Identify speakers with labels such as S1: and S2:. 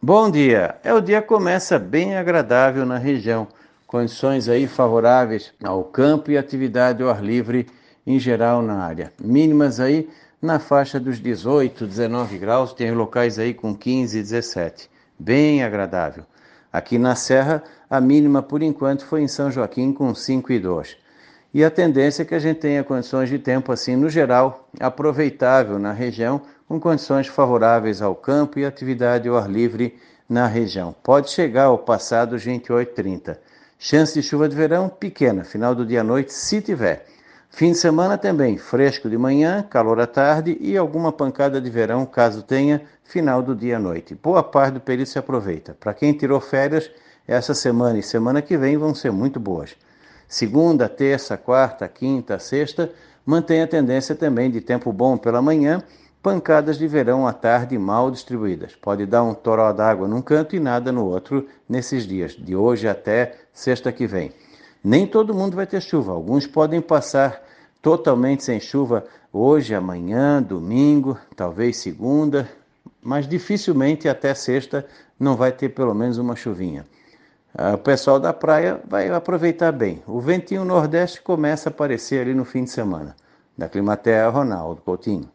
S1: Bom dia. É o dia começa bem agradável na região. Condições aí favoráveis ao campo e atividade ao ar livre em geral na área. Mínimas aí na faixa dos 18, 19 graus, tem locais aí com 15, 17. Bem agradável. Aqui na Serra, a mínima por enquanto foi em São Joaquim com 5 e 2. E a tendência é que a gente tenha condições de tempo assim no geral aproveitável na região, com condições favoráveis ao campo e atividade ao ar livre na região. Pode chegar ao passado 28,30. Chance de chuva de verão pequena, final do dia à noite, se tiver. Fim de semana também, fresco de manhã, calor à tarde e alguma pancada de verão, caso tenha, final do dia à noite. Boa parte do período se aproveita. Para quem tirou férias, essa semana e semana que vem vão ser muito boas. Segunda, terça, quarta, quinta, sexta, mantém a tendência também de tempo bom pela manhã, pancadas de verão à tarde mal distribuídas. Pode dar um toró d'água num canto e nada no outro nesses dias, de hoje até sexta que vem. Nem todo mundo vai ter chuva. Alguns podem passar totalmente sem chuva hoje, amanhã, domingo, talvez segunda, mas dificilmente até sexta não vai ter pelo menos uma chuvinha. Ah, o pessoal da praia vai aproveitar bem. O ventinho nordeste começa a aparecer ali no fim de semana. Da Climatea, Ronaldo Coutinho.